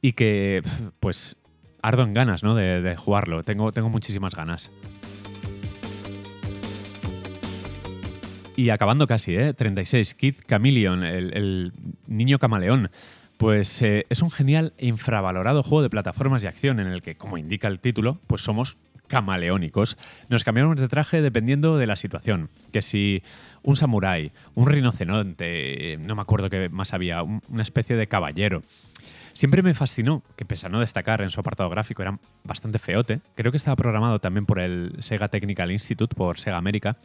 A: y que pues ardo en ganas ¿no? de, jugarlo, tengo, tengo muchísimas ganas. Y acabando casi, ¿eh? 36, Kid Chameleon, el, el niño camaleón. Pues eh, es un genial e infravalorado juego de plataformas y acción en el que, como indica el título, pues somos camaleónicos. Nos cambiamos de traje dependiendo de la situación. Que si un samurái, un rinoceronte, no me acuerdo qué más había, una especie de caballero. Siempre me fascinó que, pese a no destacar en su apartado gráfico, era bastante feote. Creo que estaba programado también por el Sega Technical Institute, por Sega América.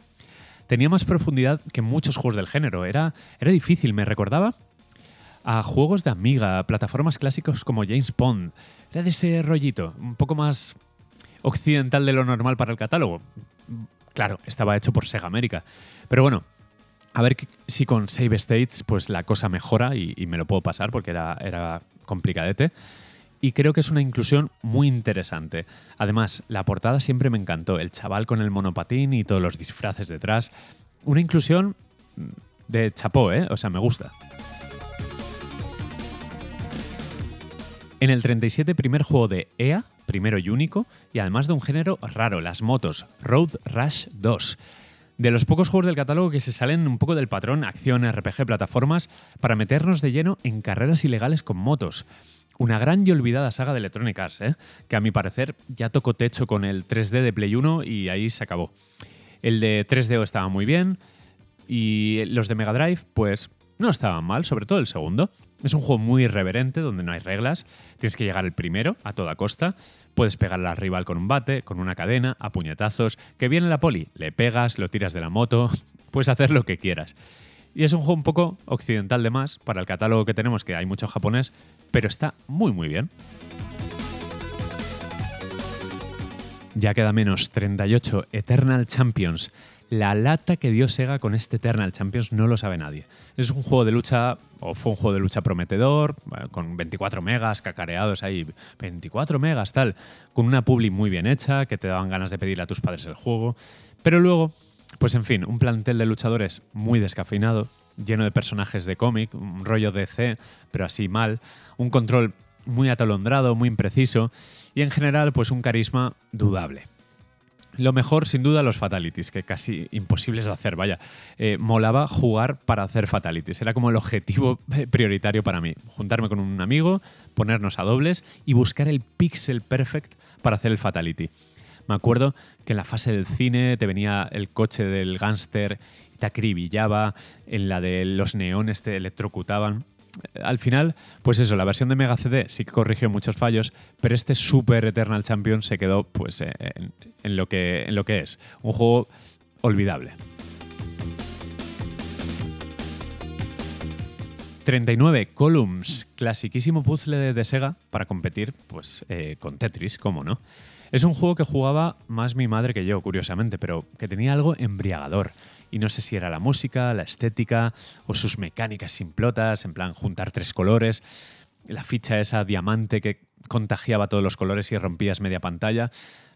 A: Tenía más profundidad que muchos juegos del género. Era, era difícil, me recordaba a juegos de Amiga, plataformas clásicos como James Bond. Era de ese rollito, un poco más occidental de lo normal para el catálogo. Claro, estaba hecho por Sega América. Pero bueno, A ver si con Save States pues la cosa mejora y, me lo puedo pasar porque era, era complicadete. Y creo que es una inclusión muy interesante. Además, la portada siempre me encantó. El chaval con el monopatín y todos los disfraces detrás. Una inclusión de chapó, ¿eh? O sea, me gusta. En el 37, primer juego de EA, primero y único, y además de un género raro, las motos, Road Rush 2. De los pocos juegos del catálogo que se salen un poco del patrón acción, RPG, plataformas, para meternos de lleno en carreras ilegales con motos. Una gran y olvidada saga de Electronic Arts, ¿eh? que a mi parecer ya tocó techo con el 3D de Play 1 y ahí se acabó. El de 3DO estaba muy bien y los de Mega Drive, pues no estaban mal, sobre todo el segundo. Es un juego muy irreverente donde no hay reglas, tienes que llegar el primero a toda costa, puedes pegarle al rival con un bate, con una cadena, a puñetazos, que viene la poli, le pegas, lo tiras de la moto, puedes hacer lo que quieras. Y es un juego un poco occidental de más para el catálogo que tenemos, que hay mucho japonés, pero está muy muy bien. Ya queda menos 38 Eternal Champions la lata que dio Sega con este Eternal Champions no lo sabe nadie. Es un juego de lucha, o fue un juego de lucha prometedor, con 24 megas cacareados ahí, 24 megas tal, con una publi muy bien hecha, que te daban ganas de pedirle a tus padres el juego. Pero luego, pues en fin, un plantel de luchadores muy descafeinado, lleno de personajes de cómic, un rollo DC, pero así mal, un control muy atolondrado, muy impreciso, y en general, pues un carisma dudable. Lo mejor, sin duda, los fatalities, que casi imposibles de hacer. Vaya, eh, molaba jugar para hacer fatalities. Era como el objetivo prioritario para mí. Juntarme con un amigo, ponernos a dobles y buscar el pixel perfect para hacer el fatality. Me acuerdo que en la fase del cine te venía el coche del gángster, te acribillaba, en la de los neones te electrocutaban al final, pues eso, la versión de Mega CD sí que corrigió muchos fallos, pero este Super Eternal Champion se quedó pues eh, en, lo, que, es. Un juego olvidable. 39 Columns, clasiquísimo puzzle de, Sega para competir pues, eh, con Tetris, ¿cómo no? Es un juego que jugaba más mi madre que yo, curiosamente, pero que tenía algo embriagador y no sé si era la música, la estética o sus mecánicas simplotas, en plan juntar tres colores, la ficha esa diamante que contagiaba todos los colores y rompías media pantalla.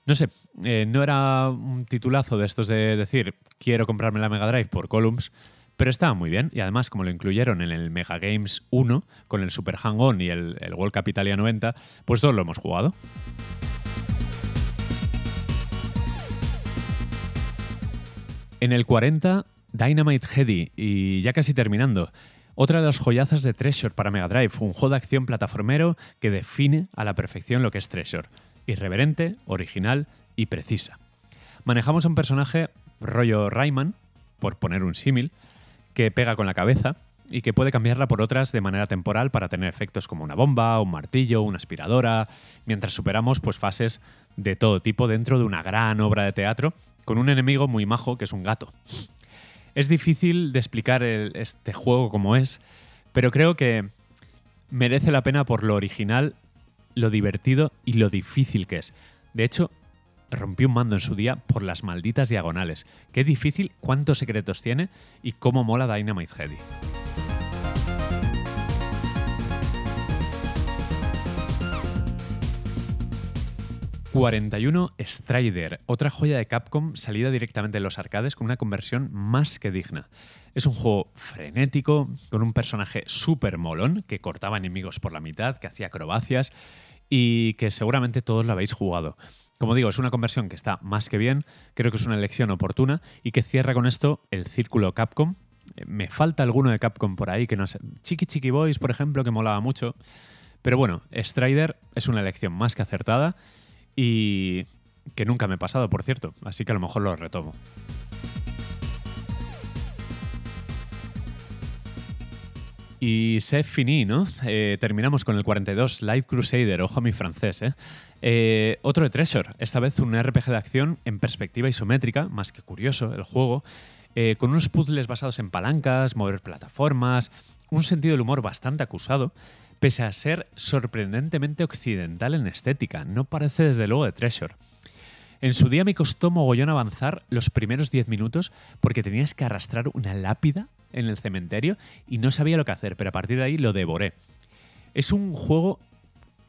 A: No sé, eh, no era un titulazo de estos de decir quiero comprarme la Mega Drive por Columns, pero estaba muy bien y además como lo incluyeron en el Mega Games 1 con el Super Hang-On y el, el World Capitalia 90, pues todos lo hemos jugado. En el 40, Dynamite Heady, y ya casi terminando. Otra de las joyazas de Treasure para Mega Drive, un juego de acción plataformero que define a la perfección lo que es Treasure. Irreverente, original y precisa. Manejamos a un personaje rollo Rayman, por poner un símil, que pega con la cabeza y que puede cambiarla por otras de manera temporal para tener efectos como una bomba, un martillo, una aspiradora, mientras superamos pues, fases de todo tipo dentro de una gran obra de teatro con un enemigo muy majo que es un gato. Es difícil de explicar este juego como es, pero creo que merece la pena por lo original, lo divertido y lo difícil que es. De hecho, rompí un mando en su día por las malditas diagonales. Qué difícil, cuántos secretos tiene y cómo mola Dynamite Heady. 41 Strider, otra joya de Capcom salida directamente de los arcades con una conversión más que digna. Es un juego frenético, con un personaje súper molón que cortaba enemigos por la mitad, que hacía acrobacias y que seguramente todos lo habéis jugado. Como digo, es una conversión que está más que bien, creo que es una elección oportuna y que cierra con esto el círculo Capcom. Eh, me falta alguno de Capcom por ahí, que no sé. Chiqui Chiqui Boys, por ejemplo, que molaba mucho. Pero bueno, Strider es una elección más que acertada y que nunca me he pasado, por cierto, así que a lo mejor lo retomo. Y c'est fini, ¿no? Eh, terminamos con el 42, Light Crusader, ojo a mi francés, ¿eh? ¿eh? Otro de Treasure, esta vez un RPG de acción en perspectiva isométrica, más que curioso el juego, eh, con unos puzzles basados en palancas, mover plataformas, un sentido del humor bastante acusado pese a ser sorprendentemente occidental en estética. No parece desde luego de Treasure. En su día me costó mogollón avanzar los primeros 10 minutos porque tenías que arrastrar una lápida en el cementerio y no sabía lo que hacer, pero a partir de ahí lo devoré. Es un juego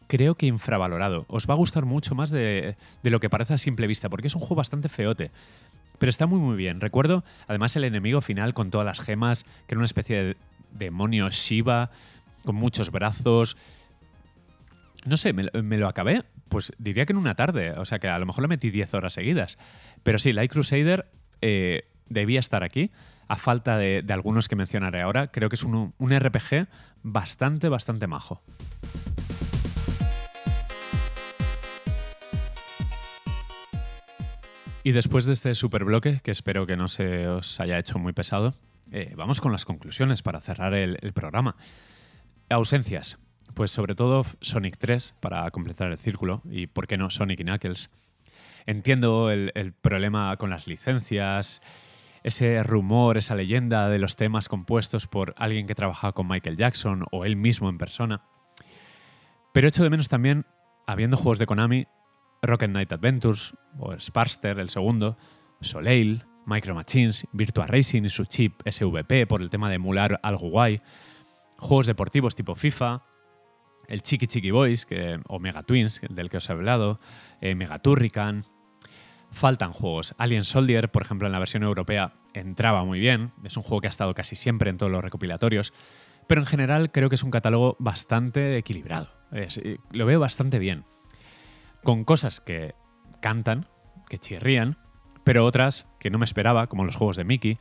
A: creo que infravalorado. Os va a gustar mucho más de, lo que parece a simple vista, porque es un juego bastante feote. Pero está muy muy bien. Recuerdo además el enemigo final con todas las gemas, que era una especie de demonio Shiva, con muchos brazos. No sé, me, lo acabé, pues diría que en una tarde. O sea que a lo mejor le metí 10 horas seguidas. Pero sí, Light Crusader eh, debía estar aquí. A falta de, algunos que mencionaré ahora, creo que es un, un RPG bastante, bastante majo. Y después de este super bloque, que espero que no se os haya hecho muy pesado, eh, vamos con las conclusiones para cerrar el, programa. Ausencias. Pues sobre todo Sonic 3 para completar el círculo y, ¿por qué no, Sonic y Knuckles? Entiendo el, problema con las licencias, ese rumor, esa leyenda de los temas compuestos por alguien que trabajaba con Michael Jackson o él mismo en persona. Pero echo de menos también, habiendo juegos de Konami, Rocket Knight Adventures, o Sparster, el segundo, Soleil, Micro Machines, Virtua Racing y su chip SVP por el tema de emular algo guay, juegos deportivos tipo FIFA, el Chiqui Chiqui Boys que, o Mega Twins, del que os he hablado, eh, Mega Turrican. Faltan juegos. Alien Soldier, por ejemplo, en la versión europea entraba muy bien. Es un juego que ha estado casi siempre en todos los recopilatorios. Pero en general creo que es un catálogo bastante equilibrado. lo veo bastante bien con cosas que cantan, que chirrían, pero otras que no me esperaba, como los juegos de Mickey,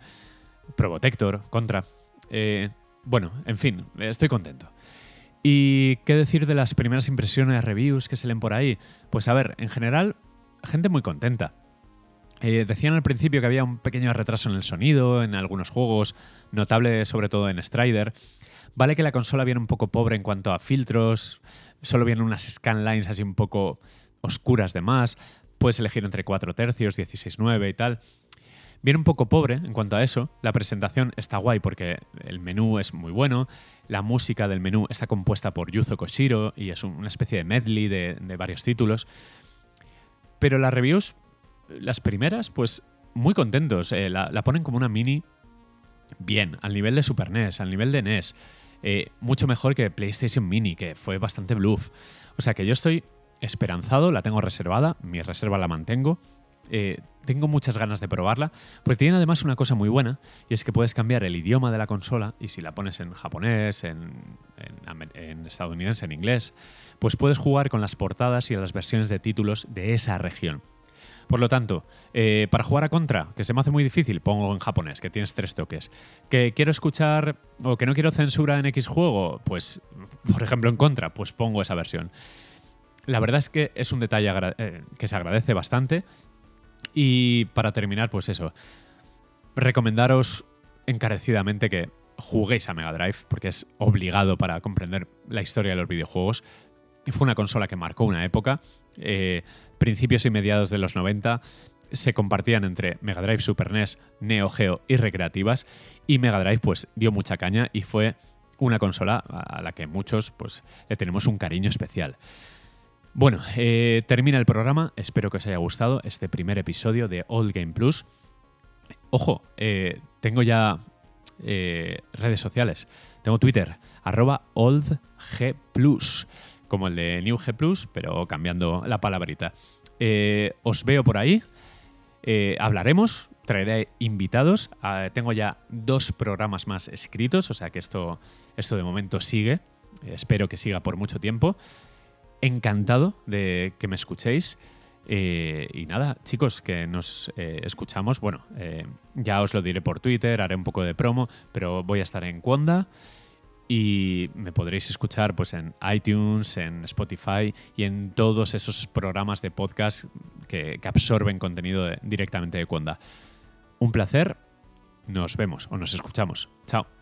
A: Probotector, Contra. Eh, bueno, en fin, estoy contento. ¿Y qué decir de las primeras impresiones, reviews que se leen por ahí? Pues a ver, en general, gente muy contenta. Eh, decían al principio que había un pequeño retraso en el sonido, en algunos juegos, notable sobre todo en Strider. Vale que la consola viene un poco pobre en cuanto a filtros, solo vienen unas scanlines así un poco oscuras de más, puedes elegir entre 4 tercios, 16-9 y tal. Viene un poco pobre en cuanto a eso. La presentación está guay porque el menú es muy bueno. La música del menú está compuesta por Yuzo Koshiro y es una especie de medley de, varios títulos. Pero las reviews, las primeras, pues muy contentos. Eh, la, ponen como una mini bien, al nivel de Super NES, al nivel de NES. Eh, mucho mejor que PlayStation Mini, que fue bastante bluff. O sea que yo estoy esperanzado, la tengo reservada, mi reserva la mantengo. Eh, tengo muchas ganas de probarla, porque tiene además una cosa muy buena, y es que puedes cambiar el idioma de la consola, y si la pones en japonés, en, estadounidense, en inglés, pues puedes jugar con las portadas y las versiones de títulos de esa región. Por lo tanto, eh, para jugar a Contra, que se me hace muy difícil, pongo en japonés, que tienes tres toques. Que quiero escuchar o que no quiero censura en X juego, pues, por ejemplo, en Contra, pues pongo esa versión. La verdad es que es un detalle eh, que se agradece bastante. Y para terminar, pues eso, recomendaros encarecidamente que juguéis a Mega Drive, porque es obligado para comprender la historia de los videojuegos. Fue una consola que marcó una época. Eh, principios y mediados de los 90 se compartían entre Mega Drive, Super NES, Neo Geo y recreativas. Y Mega Drive pues dio mucha caña y fue una consola a la que muchos pues le tenemos un cariño especial. Bueno, eh, termina el programa. Espero que os haya gustado este primer episodio de Old Game Plus. Ojo, eh, tengo ya eh, redes sociales. Tengo Twitter, arroba oldgplus, como el de New pero cambiando la palabrita. os veo por ahí. hablaremos, traeré invitados. Ah, tengo ya dos programas más escritos, o sea que esto, esto de momento sigue. espero que siga por mucho tiempo encantado de que me escuchéis. Eh, y nada, chicos, que nos eh, escuchamos. Bueno, eh, ya os lo diré por Twitter, haré un poco de promo, pero voy a estar en Cuonda y me podréis escuchar pues, en iTunes, en Spotify y en todos esos programas de podcast que, absorben contenido directamente de Cuonda. Un placer, nos vemos o nos escuchamos. Chao.